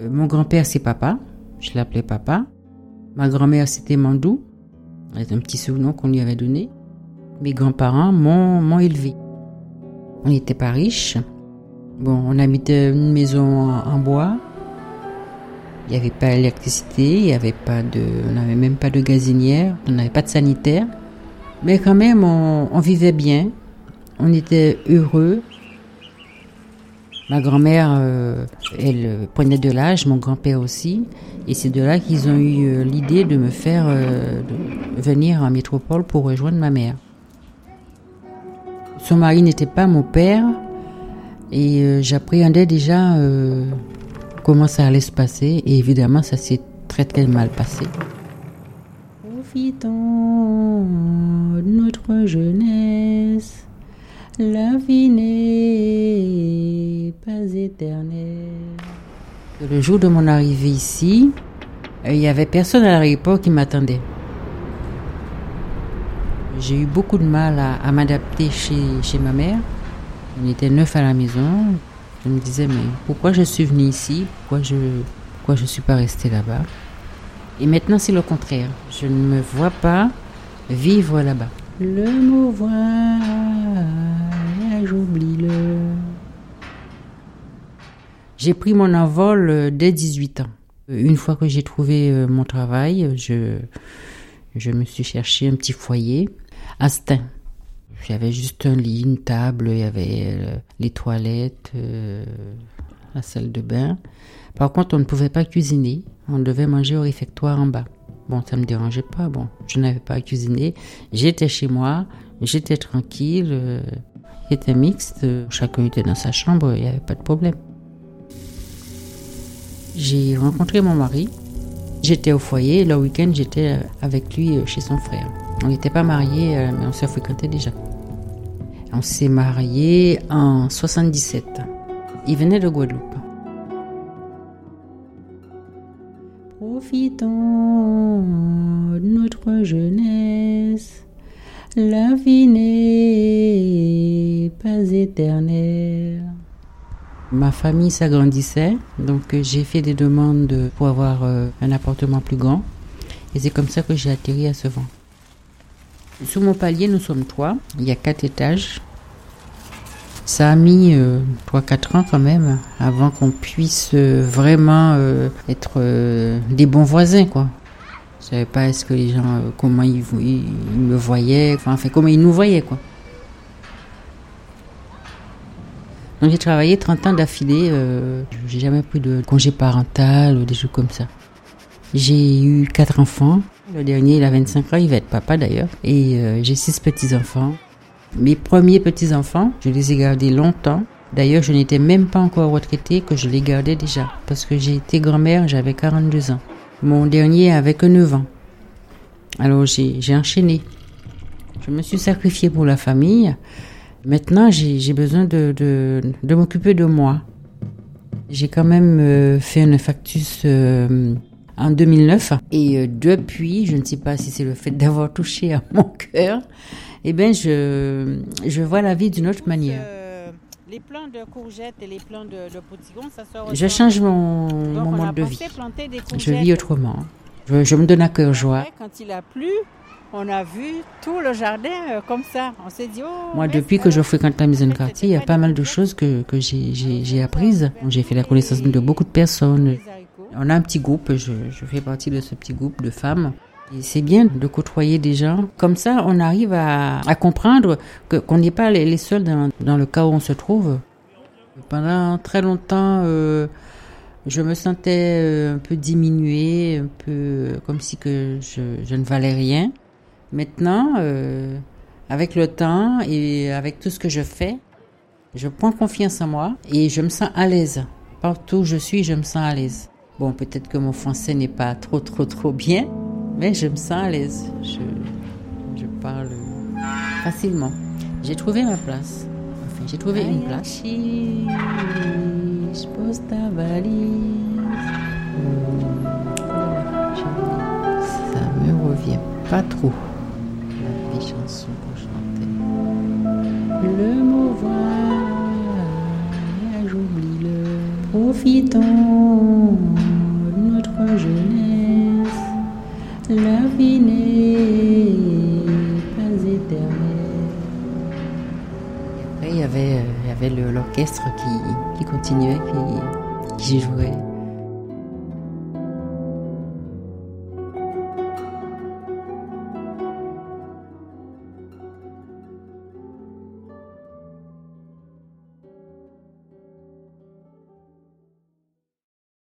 Euh, mon grand-père, c'est papa. Je l'appelais papa. Ma grand-mère, c'était Mandou. C'est un petit surnom qu'on lui avait donné. Mes grands-parents m'ont élevé. On n'était pas riches. Bon, on habitait une maison en, bois. Il n'y avait pas d'électricité, il y avait pas de, on n'avait même pas de gazinière, on n'avait pas de sanitaire. Mais quand même, on vivait bien. On était heureux. Ma grand-mère, euh, elle euh, prenait de l'âge, mon grand-père aussi. Et c'est de là qu'ils ont eu euh, l'idée de me faire venir en métropole pour rejoindre ma mère. Son mari n'était pas mon père et j'appréhendais déjà comment ça allait se passer. Et évidemment, ça s'est très très mal passé. Profitons notre jeunesse pas éternelle. Le jour de mon arrivée ici, euh, il n'y avait personne à l'aéroport qui m'attendait. J'ai eu beaucoup de mal à, m'adapter chez, chez ma mère. On était neuf à la maison. Je me disais, mais pourquoi je suis venue ici? Pourquoi je pourquoi je suis pas restée là-bas? Et maintenant, c'est le contraire. Je ne me vois pas vivre là-bas. Le mot j'oublie-le. J'ai pris mon envol euh, dès 18 ans. Une fois que j'ai trouvé euh, mon travail, je, me suis cherché un petit foyer à Stein. J'avais juste un lit, une table, il y avait euh, les toilettes, la salle de bain. Par contre, on ne pouvait pas cuisiner. On devait manger au réfectoire en bas. Bon, ça me dérangeait pas. Bon, je n'avais pas à cuisiner. J'étais chez moi, j'étais tranquille était mixte, chacun était dans sa chambre, il n'y avait pas de problème. J'ai rencontré mon mari, j'étais au foyer, le week-end j'étais avec lui chez son frère. On n'était pas mariés, euh, mais on se fréquentait déjà. On s'est mariés en 77. Il venait de Guadeloupe. Profitons de notre jeunesse la n'est pas éternelle. Ma famille s'agrandissait, donc euh, j'ai fait des demandes pour avoir euh, un appartement plus grand. Et c'est comme ça que j'ai atterri à ce vent. Sous mon palier, nous sommes trois. Il y a quatre étages. Ça a mis euh, trois, 4 ans quand même avant qu'on puisse vraiment être des bons voisins, quoi. Je savais pas est-ce que les gens, euh, comment ils, me voyaient, enfin, comment ils nous voyaient, quoi. J'ai travaillé 30 ans d'affilée, euh, j'ai jamais pris de congé parental ou des choses comme ça. J'ai eu quatre enfants. Le dernier, il a 25 ans, il va être papa d'ailleurs. Et euh, j'ai six petits-enfants. Mes premiers petits-enfants, je les ai gardés longtemps. D'ailleurs, je n'étais même pas encore retraitée que je les gardais déjà. Parce que j'ai été grand-mère, j'avais 42 ans. Mon dernier avait que 9 ans. Alors j'ai enchaîné. Je me suis sacrifiée pour la famille. Maintenant, j'ai besoin de, de, m'occuper de moi. J'ai quand même euh, fait un infarctus euh, en 2009. Et euh, depuis, je ne sais pas si c'est le fait d'avoir touché à mon cœur, eh bien, je, je vois la vie d'une autre manière. Les plants de courgettes et les plants de, de ça se Je change mon, mon mode de vie. Je vis autrement. Je, me donne à cœur joie. Quand il a plu, on a vu tout le jardin euh, comme ça. On s'est dit, oh, Moi, depuis que je fréquente la maison de quartier, il y a pas mal de choses que, que j'ai apprises. J'ai fait la connaissance de beaucoup de personnes. On a un petit groupe, je, je fais partie de ce petit groupe de femmes c'est bien de côtoyer des gens. Comme ça, on arrive à, comprendre qu'on n'est pas les, seuls dans, le cas où on se trouve. Pendant très longtemps, euh, je me sentais euh, un peu diminuée, un peu comme si que je, ne valais rien. Maintenant, euh, avec le temps et avec tout ce que je fais, je prends confiance en moi et je me sens à l'aise. Partout où je suis, je me sens à l'aise. Bon, peut-être que mon français n'est pas trop, trop, trop bien, mais je me sens à l'aise. Je, parle facilement. J'ai trouvé ma place. Enfin, j'ai trouvé une place. Je pose ta valise. Ça me revient pas trop. La vieille chanson qu'on chantait. Le mot voyage, j'oublie-le. Profitons de notre jeunesse, la vie n'est pas éternelle. Et après, il y avait, euh, il y avait l'orchestre qui, qui continuait, qui, qui jouait.